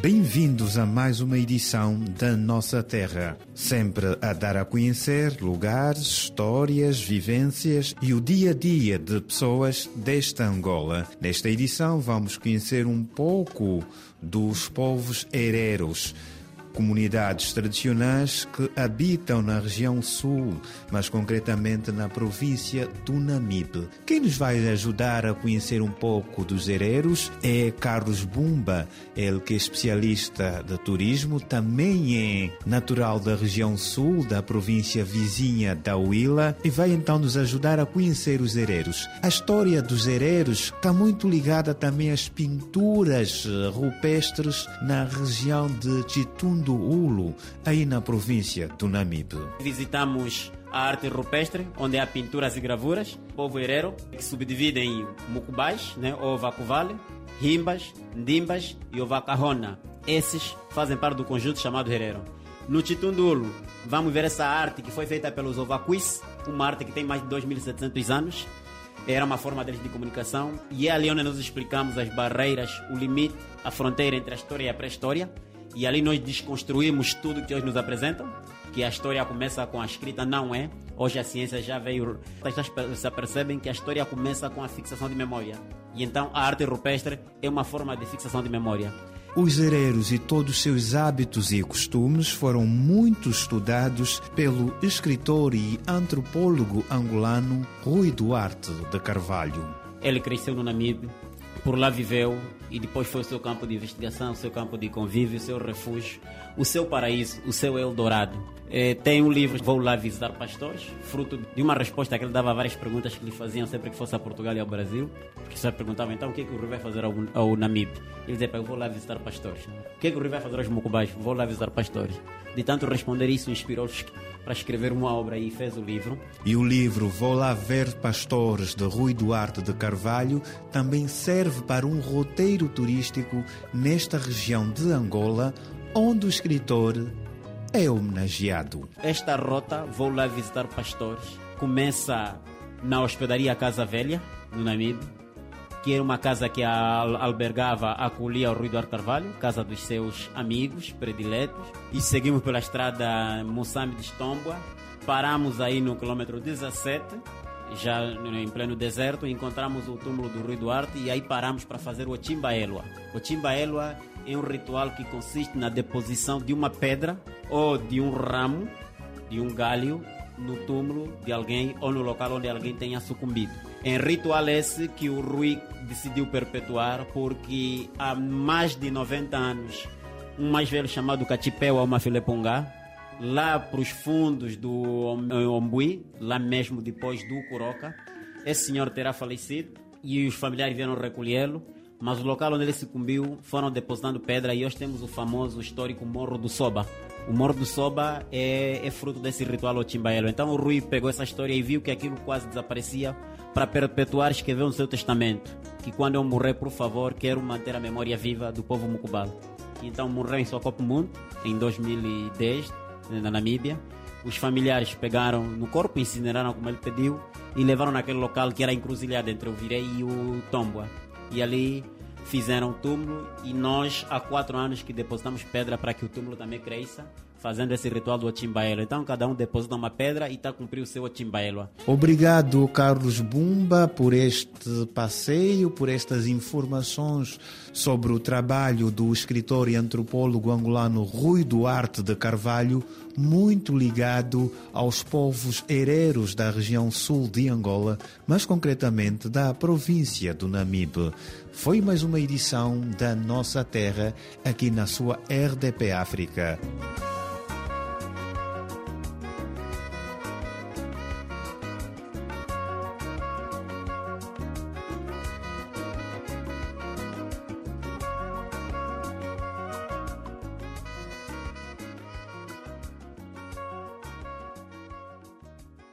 Bem-vindos a mais uma edição da Nossa Terra, sempre a dar a conhecer lugares, histórias, vivências e o dia a dia de pessoas desta Angola. Nesta edição vamos conhecer um pouco dos povos hereros comunidades tradicionais que habitam na região sul, mas concretamente na província do Namibe. Quem nos vai ajudar a conhecer um pouco dos hereros é Carlos Bumba, ele que é especialista de turismo, também é natural da região sul, da província vizinha da Huila, e vai então nos ajudar a conhecer os hereros. A história dos hereros está muito ligada também às pinturas rupestres na região de Chitun Ulo, aí na província do Namibe. Visitamos a arte rupestre, onde há pinturas e gravuras, povo herero, que subdivide em mucubais, né, ou vacuvale, rimbas, ndimbas e ovacarrona. Esses fazem parte do conjunto chamado herero. No Chitundulo, vamos ver essa arte que foi feita pelos ovaquis, uma arte que tem mais de 2.700 anos. Era uma forma deles de comunicação e é ali onde nós explicamos as barreiras, o limite, a fronteira entre a história e a pré-história e ali nós desconstruímos tudo que hoje nos apresentam, que a história começa com a escrita, não é. Hoje a ciência já veio, pessoas percebem que a história começa com a fixação de memória. E então a arte rupestre é uma forma de fixação de memória. Os hereros e todos os seus hábitos e costumes foram muito estudados pelo escritor e antropólogo angolano Rui Duarte de Carvalho. Ele cresceu no Namibe, por lá viveu e depois foi o seu campo de investigação, o seu campo de convívio, o seu refúgio, o seu paraíso, o seu Eldorado. É, tem um livro, Vou Lá Visitar Pastores, fruto de uma resposta que ele dava a várias perguntas que lhe faziam sempre que fosse a Portugal e ao Brasil. Porque só perguntava então o que, é que o Rui vai fazer ao, ao Namibe. Ele dizia, eu vou lá visitar pastores. O que, é que o Rui vai fazer aos Mucubais? Vou lá visitar pastores. De tanto responder isso, inspirou-os para escrever uma obra e fez o livro. E o livro Vou Lá Ver Pastores, de Rui Duarte de Carvalho, também serve para um roteiro turístico nesta região de Angola, onde o escritor é homenageado. Esta rota, Vou Lá Visitar Pastores, começa na hospedaria Casa Velha, no Namibe, que era uma casa que albergava, acolhia o Rui Duarte Carvalho, casa dos seus amigos prediletos. E seguimos pela estrada Moçambique de Estomboa. Paramos aí no quilômetro 17, já em pleno deserto, encontramos o túmulo do Rui Duarte e aí paramos para fazer o Chimbaelwa. O Chimbaelwa é um ritual que consiste na deposição de uma pedra ou de um ramo, de um galho, no túmulo de alguém ou no local onde alguém tenha sucumbido. Em ritual esse que o Rui decidiu perpetuar porque há mais de 90 anos um mais velho chamado Cachipeu Almafilepongá, lá para os fundos do Ombuí, lá mesmo depois do Curoca, esse senhor terá falecido e os familiares vieram recolhê-lo, mas o local onde ele sucumbiu foram depositando pedra e hoje temos o famoso histórico Morro do Soba. O Morro do Soba é, é fruto desse ritual Ochimbaelo. Então o Rui pegou essa história e viu que aquilo quase desaparecia para perpetuar, escreveu no seu testamento que quando eu morrer, por favor, quero manter a memória viva do povo mucubal. Então morreu em Socopo Mundo, em 2010, na Namíbia. Os familiares pegaram no corpo, incineraram como ele pediu e levaram naquele local que era encruzilhada entre o Virei e o Tomboa. E ali fizeram o túmulo e nós há quatro anos que depositamos pedra para que o túmulo também cresça fazendo esse ritual do Ochimbaelo. Então cada um deposita uma pedra e está a cumprir o seu Ochimbaelo. Obrigado, Carlos Bumba, por este passeio, por estas informações sobre o trabalho do escritor e antropólogo angolano Rui Duarte de Carvalho, muito ligado aos povos hereros da região sul de Angola, mas concretamente da província do Namibe. Foi mais uma edição da Nossa Terra aqui na sua RDP África.